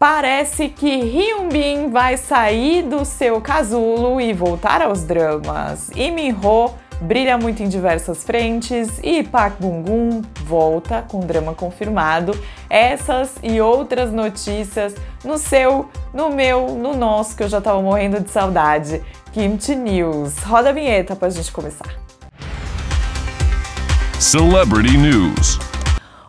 Parece que Hyunbin vai sair do seu casulo e voltar aos dramas. E Minho brilha muito em diversas frentes e Park Bum-gun volta com drama confirmado. Essas e outras notícias no seu, no meu, no nosso, que eu já tava morrendo de saudade. Kimchi News. Roda a vinheta pra gente começar. Celebrity News.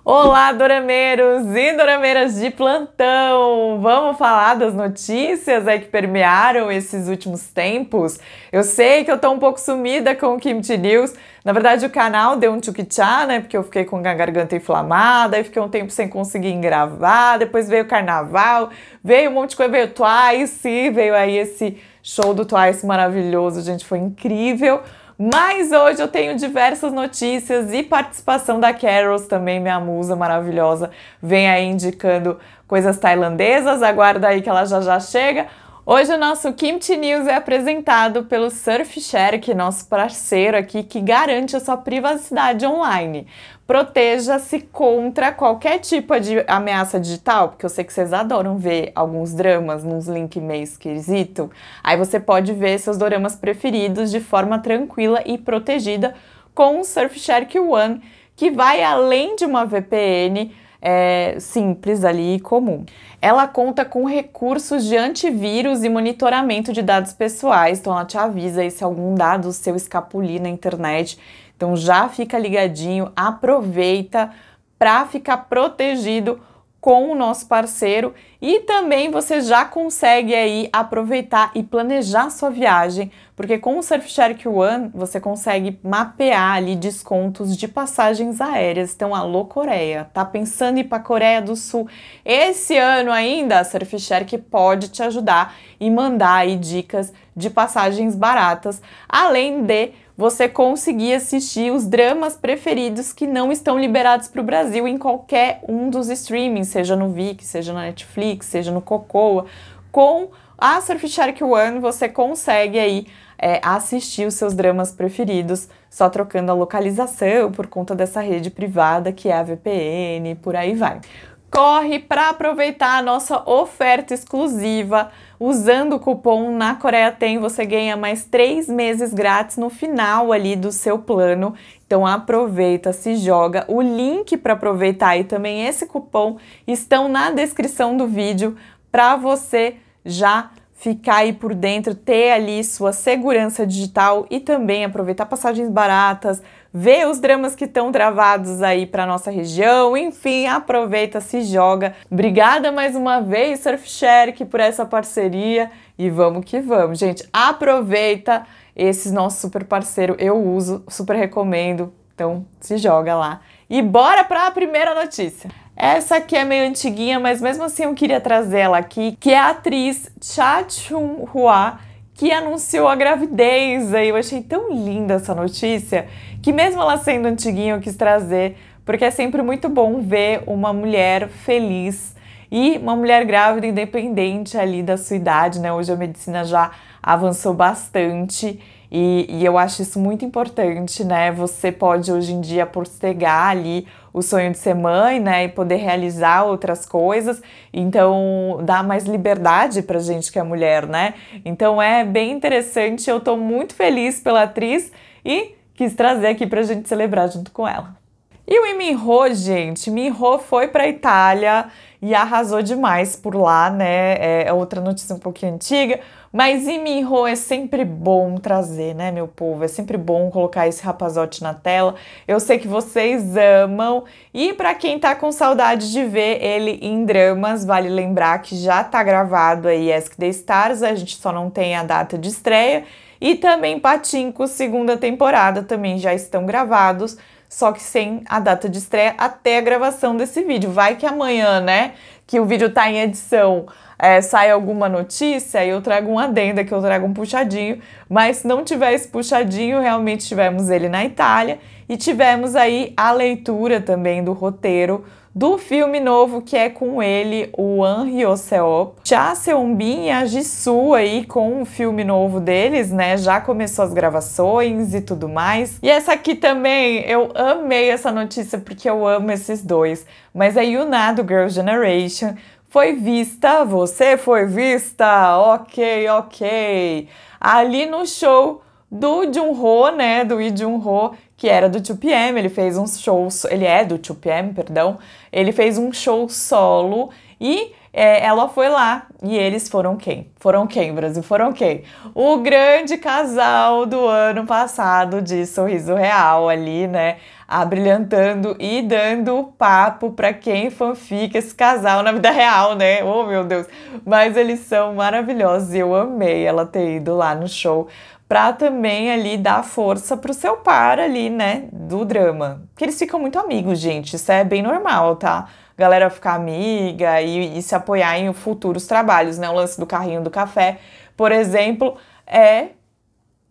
Olá, dorameiros e dorameiras de plantão! Vamos falar das notícias aí que permearam esses últimos tempos? Eu sei que eu tô um pouco sumida com o Kimchi News. Na verdade, o canal deu um tchukichá, né? Porque eu fiquei com a garganta inflamada, aí fiquei um tempo sem conseguir gravar. Depois veio o carnaval, veio um monte de coisa, veio Twice, veio aí esse show do Twice maravilhoso, gente, foi incrível. Mas hoje eu tenho diversas notícias e participação da Carols, também minha musa maravilhosa, vem aí indicando coisas tailandesas. Aguarda aí que ela já já chega. Hoje o nosso Kimchi News é apresentado pelo Surfshark, que é nosso parceiro aqui que garante a sua privacidade online. Proteja-se contra qualquer tipo de ameaça digital, porque eu sei que vocês adoram ver alguns dramas nos link meio esquisito. Aí você pode ver seus dramas preferidos de forma tranquila e protegida com o Surfshark One, que vai além de uma VPN é, simples ali e comum. Ela conta com recursos de antivírus e monitoramento de dados pessoais, então ela te avisa se algum dado seu escapulir na internet. Então já fica ligadinho, aproveita para ficar protegido com o nosso parceiro e também você já consegue aí aproveitar e planejar sua viagem, porque com o Surfshark One você consegue mapear ali descontos de passagens aéreas. Então, alô Coreia, tá pensando em ir para Coreia do Sul esse ano ainda? A Surfshark pode te ajudar e mandar aí dicas de passagens baratas, além de você conseguir assistir os dramas preferidos que não estão liberados para o Brasil em qualquer um dos streamings, seja no Viki, seja na Netflix, seja no Cocoa. Com a Surfshark One você consegue aí é, assistir os seus dramas preferidos, só trocando a localização por conta dessa rede privada que é a VPN, por aí vai corre para aproveitar a nossa oferta exclusiva. Usando o cupom na Coreia Tem, você ganha mais três meses grátis no final ali do seu plano. Então aproveita, se joga. O link para aproveitar e também esse cupom estão na descrição do vídeo para você já ficar aí por dentro, ter ali sua segurança digital e também aproveitar passagens baratas, ver os dramas que estão travados aí para nossa região, enfim, aproveita, se joga. Obrigada mais uma vez, Surfshark, por essa parceria e vamos que vamos, gente. Aproveita esse nosso super parceiro, eu uso, super recomendo. Então, se joga lá. E bora para a primeira notícia. Essa aqui é meio antiguinha, mas mesmo assim eu queria trazer ela aqui, que é a atriz Cha Chun-hua, que anunciou a gravidez. Aí eu achei tão linda essa notícia, que mesmo ela sendo antiguinha eu quis trazer, porque é sempre muito bom ver uma mulher feliz e uma mulher grávida independente ali da sua idade, né? Hoje a medicina já avançou bastante e, e, eu acho isso muito importante, né? Você pode hoje em dia postergar ali o sonho de ser mãe, né? E poder realizar outras coisas. Então, dá mais liberdade pra gente que é mulher, né? Então, é bem interessante. Eu tô muito feliz pela atriz e quis trazer aqui pra gente celebrar junto com ela. E o Minho, gente, Minho foi pra Itália e arrasou demais por lá, né? É, é outra notícia um pouquinho antiga, mas em Minho é sempre bom trazer, né, meu povo? É sempre bom colocar esse rapazote na tela. Eu sei que vocês amam. E para quem tá com saudade de ver ele em dramas, vale lembrar que já tá gravado aí Ask the Stars, a gente só não tem a data de estreia. E também Patinco, segunda temporada, também já estão gravados só que sem a data de estreia até a gravação desse vídeo. Vai que amanhã, né, que o vídeo tá em edição, é, sai alguma notícia e eu trago um adenda, que eu trago um puxadinho, mas se não tiver esse puxadinho, realmente tivemos ele na Itália e tivemos aí a leitura também do roteiro do filme novo que é com ele, o An Hyo-seop. Já Seonbin e a Jisoo aí com o filme novo deles, né? Já começou as gravações e tudo mais. E essa aqui também, eu amei essa notícia porque eu amo esses dois. Mas a Yuna do Girl Generation foi vista, você foi vista, ok, ok, ali no show do Jun-ho, né, do Lee Jun-ho, que era do 2PM, ele fez um show, ele é do 2PM, perdão, ele fez um show solo e é, ela foi lá e eles foram quem? Foram quem, Brasil? Foram quem? O grande casal do ano passado de Sorriso Real ali, né? Abrilhantando e dando papo para quem fanfica esse casal na vida real, né? Oh, meu Deus! Mas eles são maravilhosos e eu amei ela ter ido lá no show para também ali dar força pro seu par ali, né, do drama. Que eles ficam muito amigos, gente, isso é bem normal, tá? Galera ficar amiga e, e se apoiar em futuros trabalhos, né? O lance do carrinho do café, por exemplo, é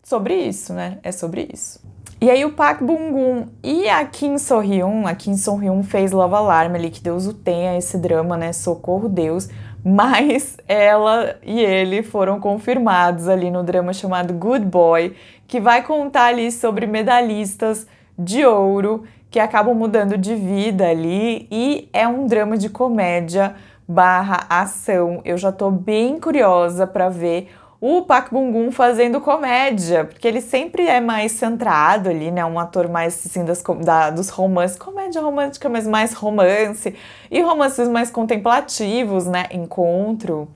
sobre isso, né? É sobre isso. E aí o Park Bung-gun e a Kim So-hyun, a Kim So-hyun fez Love Alarm ali, que Deus o tenha, esse drama, né? Socorro Deus mas ela e ele foram confirmados ali no drama chamado Good Boy, que vai contar ali sobre medalhistas de ouro que acabam mudando de vida ali e é um drama de comédia barra ação. Eu já tô bem curiosa para ver o Park Bung-gun fazendo comédia, porque ele sempre é mais centrado ali, né? Um ator mais assim das, da, dos romances, comédia romântica, mas mais romance e romances mais contemplativos, né? Encontro,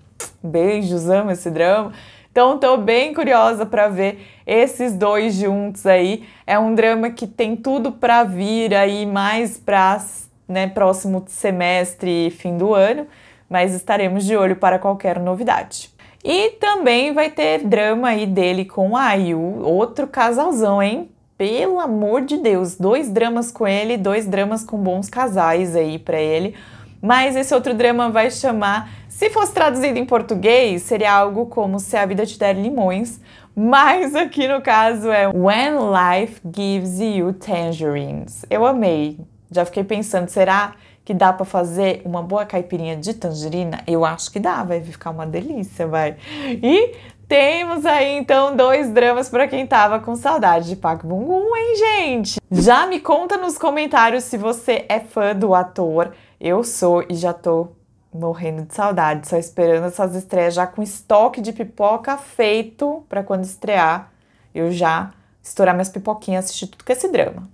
beijos, amo esse drama. Então tô bem curiosa para ver esses dois juntos aí. É um drama que tem tudo para vir aí mais para né, próximo semestre, fim do ano, mas estaremos de olho para qualquer novidade. E também vai ter drama aí dele com a Ayu, outro casalzão, hein? Pelo amor de Deus, dois dramas com ele, dois dramas com bons casais aí para ele. Mas esse outro drama vai chamar, se fosse traduzido em português, seria algo como Se a Vida Te Der Limões, mas aqui no caso é When Life Gives You Tangerines. Eu amei. Já fiquei pensando, será que dá para fazer uma boa caipirinha de tangerina? Eu acho que dá, vai ficar uma delícia, vai. E temos aí então dois dramas para quem tava com saudade de Park Bung-un, hein, gente? Já me conta nos comentários se você é fã do ator. Eu sou e já tô morrendo de saudade, só esperando essas estreias já com estoque de pipoca feito para quando estrear eu já estourar minhas pipoquinhas e assistir tudo com esse drama.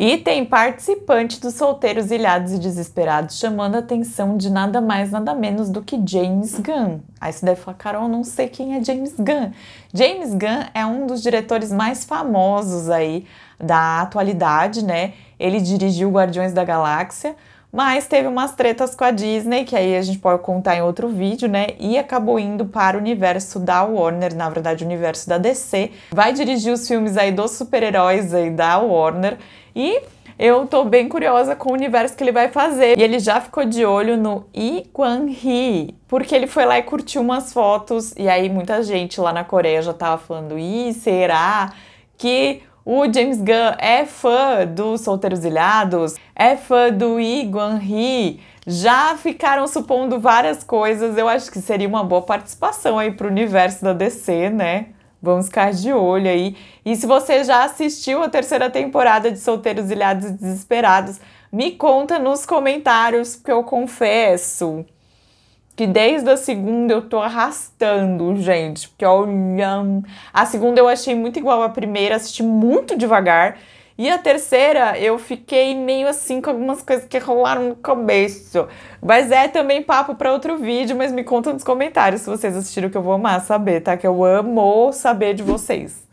E tem participante dos Solteiros Ilhados e Desesperados chamando a atenção de nada mais, nada menos do que James Gunn. Aí você deve falar, Carol, não sei quem é James Gunn. James Gunn é um dos diretores mais famosos aí da atualidade, né? Ele dirigiu Guardiões da Galáxia, mas teve umas tretas com a Disney, que aí a gente pode contar em outro vídeo, né? E acabou indo para o universo da Warner, na verdade, o universo da DC. Vai dirigir os filmes aí dos super-heróis aí da Warner. E eu tô bem curiosa com o universo que ele vai fazer. E ele já ficou de olho no Lee Kwan-hee, porque ele foi lá e curtiu umas fotos, e aí muita gente lá na Coreia já tava falando, ih, será que o James Gunn é fã dos Solteiros Ilhados? É fã do Lee Kwan-hee? Já ficaram supondo várias coisas, eu acho que seria uma boa participação aí pro universo da DC, né? Vamos ficar de olho aí. E se você já assistiu a terceira temporada de Solteiros Ilhados e Desesperados, me conta nos comentários, porque eu confesso que desde a segunda eu tô arrastando, gente. Porque olha, a segunda eu achei muito igual à primeira, assisti muito devagar. E a terceira, eu fiquei meio assim com algumas coisas que rolaram no começo. Mas é também papo para outro vídeo, mas me conta nos comentários se vocês assistiram que eu vou amar saber, tá? Que eu amo saber de vocês.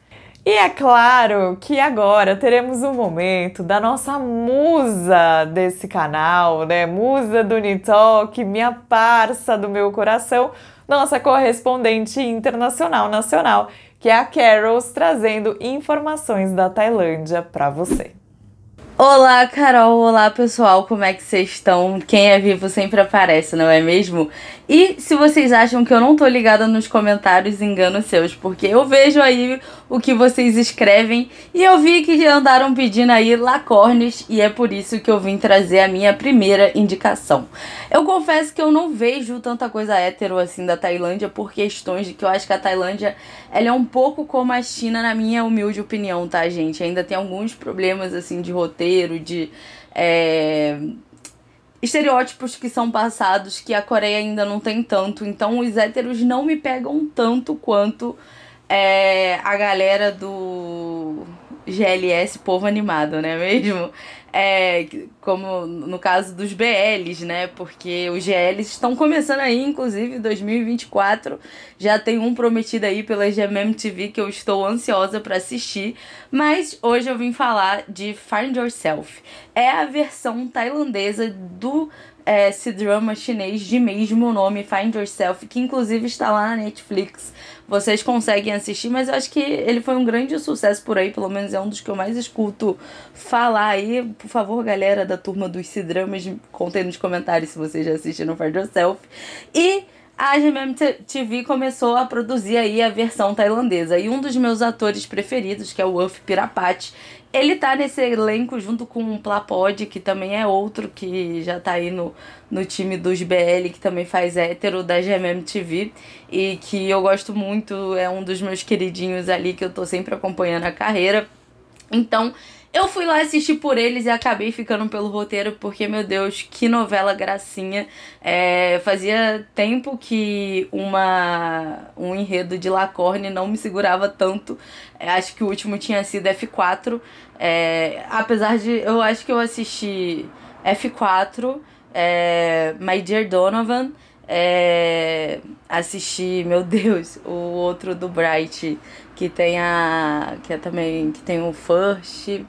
E é claro que agora teremos um momento da nossa musa desse canal, né? Musa do Nitalk, minha parça do meu coração, nossa correspondente internacional nacional, que é a Carols trazendo informações da Tailândia para você. Olá, Carol. Olá, pessoal. Como é que vocês estão? Quem é vivo sempre aparece, não é mesmo? E se vocês acham que eu não tô ligada nos comentários, engano seus, porque eu vejo aí o que vocês escrevem e eu vi que andaram pedindo aí lacornes e é por isso que eu vim trazer a minha primeira indicação. Eu confesso que eu não vejo tanta coisa hétero assim da Tailândia por questões de que eu acho que a Tailândia ela é um pouco como a China na minha humilde opinião, tá, gente? Ainda tem alguns problemas assim de roteiro, de é, estereótipos que são passados que a Coreia ainda não tem tanto. Então os héteros não me pegam tanto quanto é, a galera do GLS Povo Animado, né mesmo? É, como no caso dos BLs, né? Porque os GLs estão começando aí, inclusive 2024. Já tem um prometido aí pela GMM TV que eu estou ansiosa para assistir. Mas hoje eu vim falar de Find Yourself. É a versão tailandesa do é, esse drama chinês de mesmo nome, Find Yourself, que inclusive está lá na Netflix. Vocês conseguem assistir, mas eu acho que ele foi um grande sucesso por aí, pelo menos é um dos que eu mais escuto falar aí. Por favor, galera da turma dos C-Dramas, contem nos comentários se vocês já assistiram Find Yourself. E a GMM TV começou a produzir aí a versão tailandesa. E um dos meus atores preferidos, que é o Uff Pirapati, ele tá nesse elenco junto com o Plapod, que também é outro que já tá aí no, no time dos BL, que também faz hétero da GMM TV. E que eu gosto muito, é um dos meus queridinhos ali que eu tô sempre acompanhando a carreira. Então, eu fui lá assistir por eles e acabei ficando pelo roteiro, porque, meu Deus, que novela gracinha. É, fazia tempo que uma um enredo de Lacorne não me segurava tanto. É, acho que o último tinha sido F4. É, apesar de. Eu acho que eu assisti F4, é, My Dear Donovan. É, assisti, meu Deus, o outro do Bright, que tem a. que é também. que tem o First.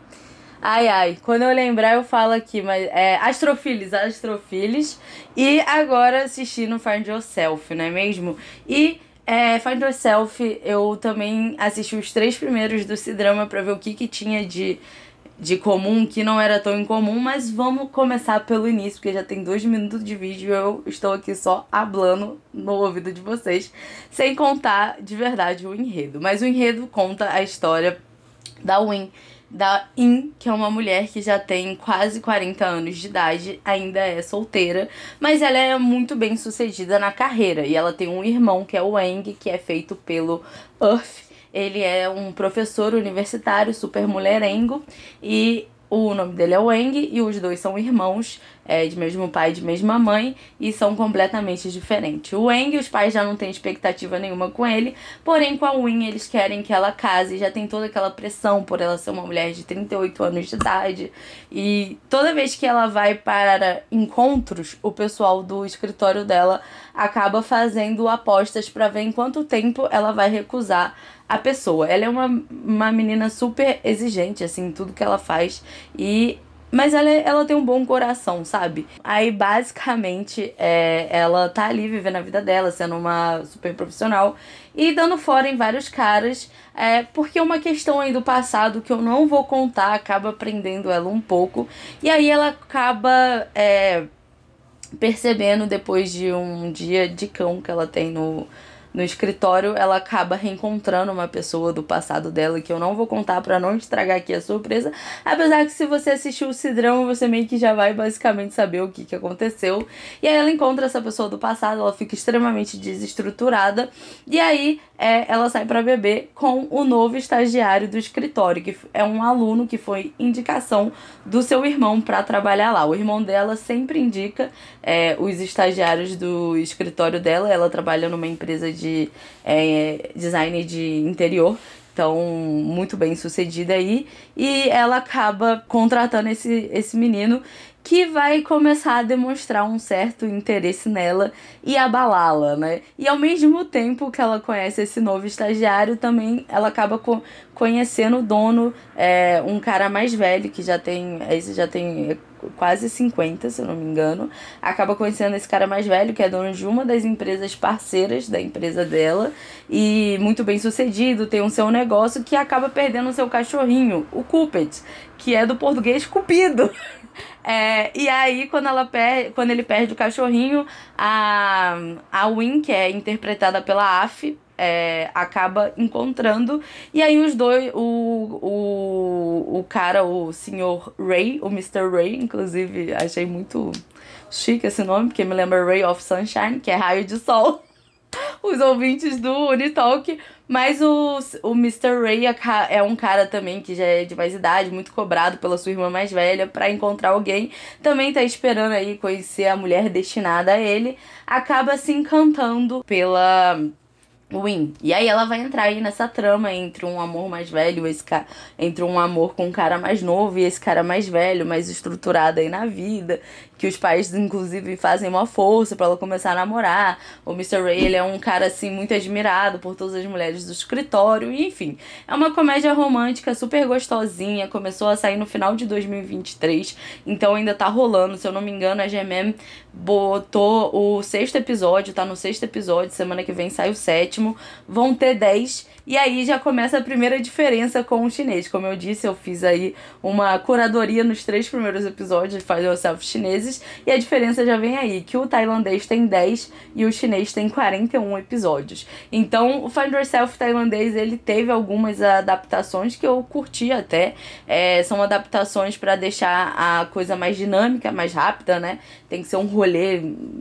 Ai, ai, quando eu lembrar eu falo aqui, mas é Astrofilis, Astrofilis. E agora assistindo Find Yourself, não é mesmo? E é, Find Yourself, eu também assisti os três primeiros do C-Drama pra ver o que, que tinha de, de comum, que não era tão incomum, mas vamos começar pelo início, porque já tem dois minutos de vídeo e eu estou aqui só hablando no ouvido de vocês, sem contar de verdade o enredo. Mas o enredo conta a história da Win da In, que é uma mulher que já tem quase 40 anos de idade, ainda é solteira, mas ela é muito bem sucedida na carreira. E ela tem um irmão que é o Wang, que é feito pelo Earth. Ele é um professor universitário, super mulherengo, e o nome dele é Wang e os dois são irmãos, é, de mesmo pai e de mesma mãe, e são completamente diferentes. O Wang, os pais já não têm expectativa nenhuma com ele, porém com a Win eles querem que ela case, já tem toda aquela pressão por ela ser uma mulher de 38 anos de idade. E toda vez que ela vai para encontros, o pessoal do escritório dela acaba fazendo apostas para ver em quanto tempo ela vai recusar a pessoa. Ela é uma, uma menina super exigente, assim, tudo que ela faz. E. Mas ela, ela tem um bom coração, sabe? Aí, basicamente, é, ela tá ali vivendo a vida dela, sendo uma super profissional e dando fora em vários caras, é, porque uma questão aí do passado que eu não vou contar acaba prendendo ela um pouco. E aí ela acaba é, percebendo depois de um dia de cão que ela tem no, no escritório, ela acaba reencontrando uma pessoa do passado dela que eu não vou contar para não estragar aqui a surpresa. Apesar que se você assistiu o Cidrão, você meio que já vai basicamente saber o que, que aconteceu. E aí ela encontra essa pessoa do passado, ela fica extremamente desestruturada. E aí é, ela sai para beber com o novo estagiário do escritório, que é um aluno que foi indicação do seu irmão para trabalhar lá. O irmão dela sempre indica é, os estagiários do escritório dela. Ela trabalha numa empresa de é, design de interior. Então, muito bem sucedida aí. E ela acaba contratando esse, esse menino que vai começar a demonstrar um certo interesse nela e abalá-la, né? E ao mesmo tempo que ela conhece esse novo estagiário, também ela acaba co conhecendo o dono, é, um cara mais velho que já tem, esse já tem quase 50, se eu não me engano. Acaba conhecendo esse cara mais velho, que é dono de uma das empresas parceiras da empresa dela e muito bem sucedido, tem um seu negócio que acaba perdendo o seu cachorrinho, o Cupid, que é do português cupido. É, e aí, quando, ela per quando ele perde o cachorrinho, a, a Win, que é interpretada pela Af, é, acaba encontrando. E aí os dois, o, o, o cara, o senhor Ray, o Mr. Ray, inclusive, achei muito chique esse nome, porque me lembra Ray of Sunshine, que é raio de sol. os ouvintes do Unitalk. Mas o, o Mr. Ray é um cara também que já é de mais idade, muito cobrado pela sua irmã mais velha para encontrar alguém. Também tá esperando aí conhecer a mulher destinada a ele. Acaba se encantando pela Win. E aí ela vai entrar aí nessa trama entre um amor mais velho, esse cara, entre um amor com um cara mais novo e esse cara mais velho, mais estruturado aí na vida, que os pais inclusive fazem uma força para ela começar a namorar. O Mr. Ray, ele é um cara assim muito admirado por todas as mulheres do escritório, e enfim, é uma comédia romântica super gostosinha, começou a sair no final de 2023, então ainda tá rolando, se eu não me engano, a GMM botou o sexto episódio, tá no sexto episódio, semana que vem sai o sétimo. Vão ter dez e aí já começa a primeira diferença com o chinês. Como eu disse, eu fiz aí uma curadoria nos três primeiros episódios de Faz Yourself chineses. E a diferença já vem aí, que o tailandês tem 10 e o chinês tem 41 episódios. Então, o Find Yourself tailandês, ele teve algumas adaptações que eu curti até. É, são adaptações para deixar a coisa mais dinâmica, mais rápida, né? Tem que ser um rolê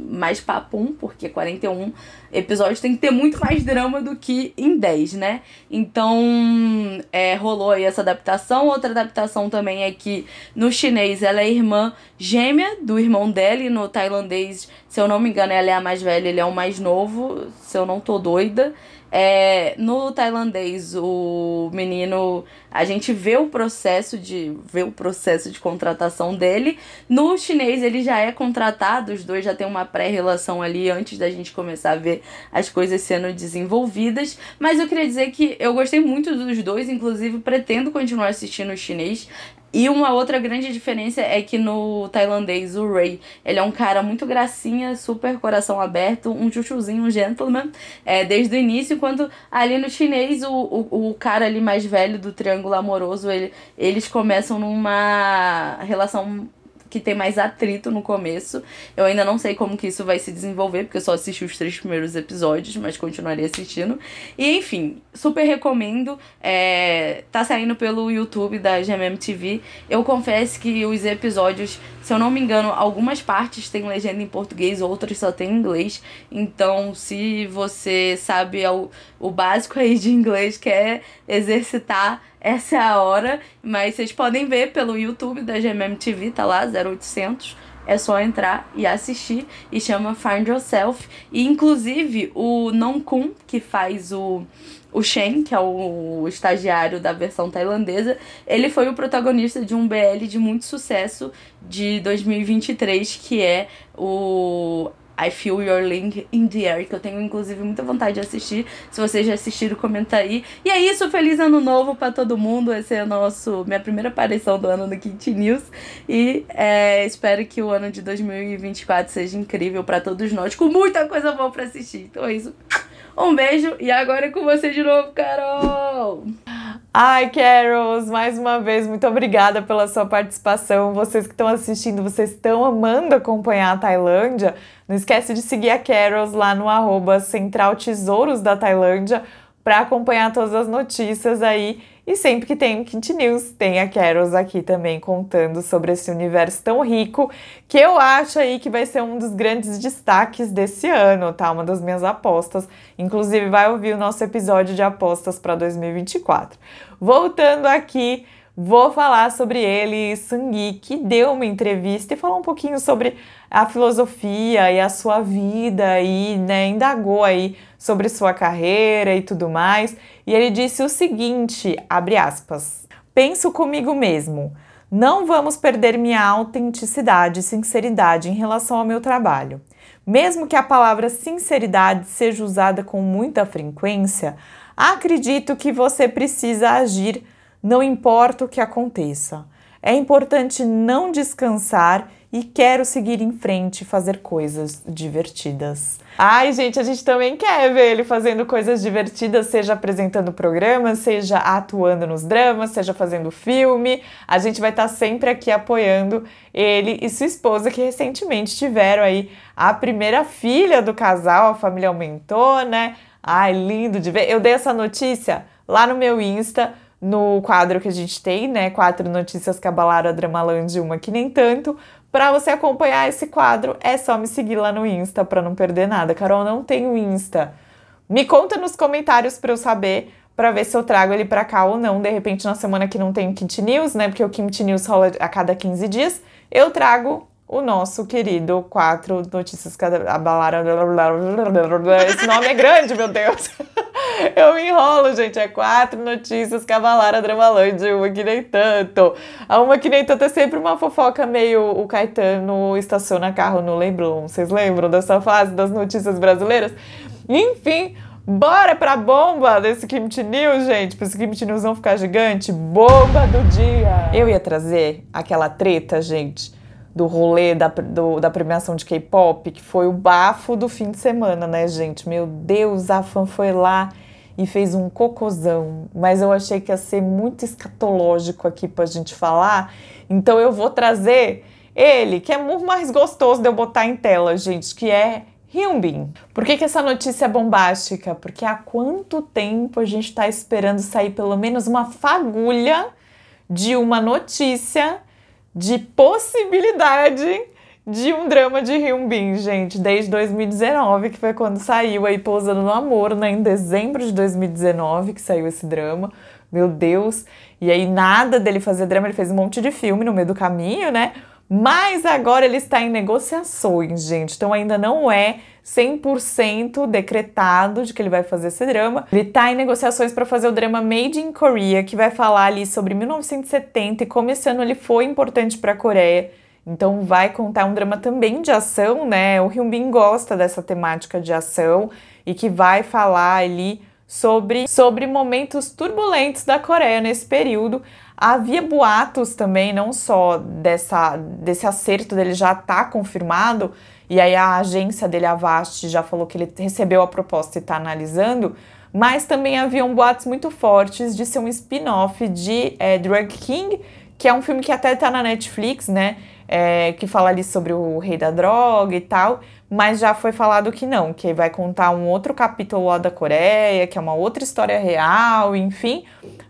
mais papum, porque 41 episódios tem que ter muito mais drama do que em 10, né? Então, é, rolou aí essa adaptação. Outra adaptação também é que no chinês ela é irmã gêmea do irmão dela e no tailandês, se eu não me engano, ela é a mais velha, ele é o mais novo, se eu não tô doida. É, no tailandês, o menino, a gente vê o processo de vê o processo de contratação dele. No chinês, ele já é contratado, os dois já têm uma pré-relação ali antes da gente começar a ver as coisas sendo desenvolvidas. Mas eu queria dizer que eu gostei muito dos dois, inclusive pretendo continuar assistindo o chinês. E uma outra grande diferença é que no tailandês, o Ray, ele é um cara muito gracinha, super coração aberto, um chuchuzinho, um gentleman, é, desde o início, enquanto ali no chinês, o, o, o cara ali mais velho do triângulo amoroso, ele, eles começam numa relação que tem mais atrito no começo. Eu ainda não sei como que isso vai se desenvolver, porque eu só assisti os três primeiros episódios, mas continuaria assistindo. E enfim, super recomendo. É, tá saindo pelo YouTube da GMM Eu confesso que os episódios, se eu não me engano, algumas partes têm legenda em português, outras só tem em inglês. Então, se você sabe o, o básico aí de inglês, quer exercitar essa é a hora, mas vocês podem ver pelo YouTube da GMM TV, tá lá, 0800. É só entrar e assistir e chama Find Yourself. E inclusive o Non Kun, que faz o o Shen, que é o estagiário da versão tailandesa, ele foi o protagonista de um BL de muito sucesso de 2023, que é o I Feel Your Link in the Air, que eu tenho inclusive muita vontade de assistir. Se vocês já assistiram, comenta aí. E é isso, feliz ano novo para todo mundo. Esse é a nosso, minha primeira aparição do ano no Kit News. E é, espero que o ano de 2024 seja incrível para todos nós, com muita coisa boa para assistir. Então é isso. Um beijo e agora é com você de novo, Carol! Ai, Carols, mais uma vez, muito obrigada pela sua participação. Vocês que estão assistindo, vocês estão amando acompanhar a Tailândia. Não esquece de seguir a Carols lá no arroba Central Tesouros da Tailândia para acompanhar todas as notícias aí. E sempre que tem Quint News, tem a Carols aqui também contando sobre esse universo tão rico, que eu acho aí que vai ser um dos grandes destaques desse ano, tá? Uma das minhas apostas. Inclusive, vai ouvir o nosso episódio de apostas para 2024. Voltando aqui, vou falar sobre ele, Sangui, que deu uma entrevista e falou um pouquinho sobre a filosofia e a sua vida e né, indagou aí sobre sua carreira e tudo mais. E ele disse o seguinte, abre aspas, penso comigo mesmo, não vamos perder minha autenticidade e sinceridade em relação ao meu trabalho. Mesmo que a palavra sinceridade seja usada com muita frequência, acredito que você precisa agir, não importa o que aconteça. É importante não descansar e quero seguir em frente e fazer coisas divertidas. Ai, gente, a gente também quer ver ele fazendo coisas divertidas, seja apresentando programas, seja atuando nos dramas, seja fazendo filme. A gente vai estar sempre aqui apoiando ele e sua esposa, que recentemente tiveram aí a primeira filha do casal, a família aumentou, né? Ai, lindo de ver. Eu dei essa notícia lá no meu Insta no quadro que a gente tem, né? Quatro notícias que abalaram a Dramaland, uma que nem tanto. Para você acompanhar esse quadro, é só me seguir lá no Insta para não perder nada. Carol, não tenho Insta. Me conta nos comentários para eu saber, para ver se eu trago ele para cá ou não. De repente, na semana que não tem Kimchi News, né? Porque o Kimchi News rola a cada 15 dias, eu trago o nosso querido Quatro Notícias Abalaram. Esse nome é grande, meu Deus! Eu me enrolo, gente. É quatro notícias que abalaram a Dramalândia, uma que nem tanto. A uma que nem tanto é sempre uma fofoca meio o Caetano estaciona carro no Leblon. Vocês lembram dessa fase das notícias brasileiras? Enfim, bora pra bomba desse Kimchi News, gente. Pra esse Kimchi News não ficar gigante. Bomba do dia! Eu ia trazer aquela treta, gente do rolê da, do, da premiação de K-pop, que foi o bafo do fim de semana, né, gente? Meu Deus, a fã foi lá e fez um cocôzão, mas eu achei que ia ser muito escatológico aqui pra gente falar, então eu vou trazer ele, que é muito mais gostoso de eu botar em tela, gente, que é Hyunbin. Por que, que essa notícia é bombástica? Porque há quanto tempo a gente está esperando sair pelo menos uma fagulha de uma notícia de possibilidade de um drama de Hyunbin, gente, desde 2019, que foi quando saiu aí Pousando no Amor, né, em dezembro de 2019 que saiu esse drama. Meu Deus. E aí nada dele fazer drama, ele fez um monte de filme no meio do caminho, né? Mas agora ele está em negociações, gente. Então ainda não é 100% decretado de que ele vai fazer esse drama. Ele está em negociações para fazer o drama Made in Korea, que vai falar ali sobre 1970 e como esse ano ele foi importante para a Coreia. Então vai contar um drama também de ação, né? O Hyun-bin gosta dessa temática de ação e que vai falar ali sobre, sobre momentos turbulentos da Coreia nesse período. Havia boatos também, não só dessa, desse acerto dele já tá confirmado, e aí a agência dele, Avast, já falou que ele recebeu a proposta e está analisando, mas também haviam boatos muito fortes de ser um spin-off de é, Drug King, que é um filme que até está na Netflix, né? É, que fala ali sobre o rei da droga e tal, mas já foi falado que não, que vai contar um outro capítulo lá da Coreia, que é uma outra história real, enfim.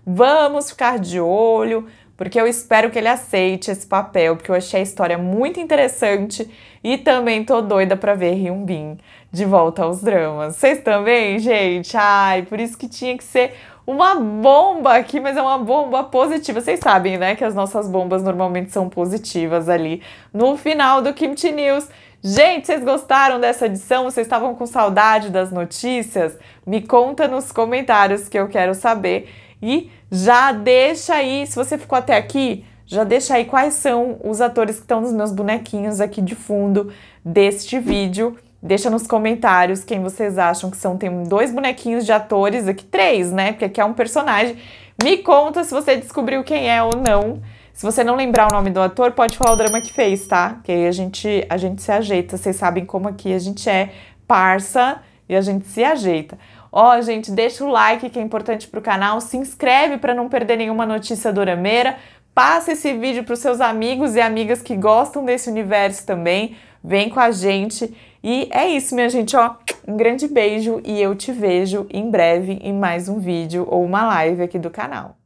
Vamos ficar de olho, porque eu espero que ele aceite esse papel, porque eu achei a história muito interessante e também tô doida para ver Hyun-bin de volta aos dramas. Vocês também, gente? Ai, por isso que tinha que ser uma bomba aqui, mas é uma bomba positiva. Vocês sabem, né, que as nossas bombas normalmente são positivas ali no final do Kimchi News. Gente, vocês gostaram dessa edição? Vocês estavam com saudade das notícias? Me conta nos comentários que eu quero saber. E já deixa aí, se você ficou até aqui, já deixa aí quais são os atores que estão nos meus bonequinhos aqui de fundo deste vídeo. Deixa nos comentários quem vocês acham que são. Tem dois bonequinhos de atores aqui, três, né? Porque aqui é um personagem. Me conta se você descobriu quem é ou não. Se você não lembrar o nome do ator, pode falar o drama que fez, tá? Que aí a gente, a gente se ajeita. Vocês sabem como aqui a gente é parça e a gente se ajeita. Ó, gente, deixa o like que é importante pro canal, se inscreve para não perder nenhuma notícia dorameira, passa esse vídeo para os seus amigos e amigas que gostam desse universo também, vem com a gente. E é isso, minha gente, ó, um grande beijo e eu te vejo em breve em mais um vídeo ou uma live aqui do canal.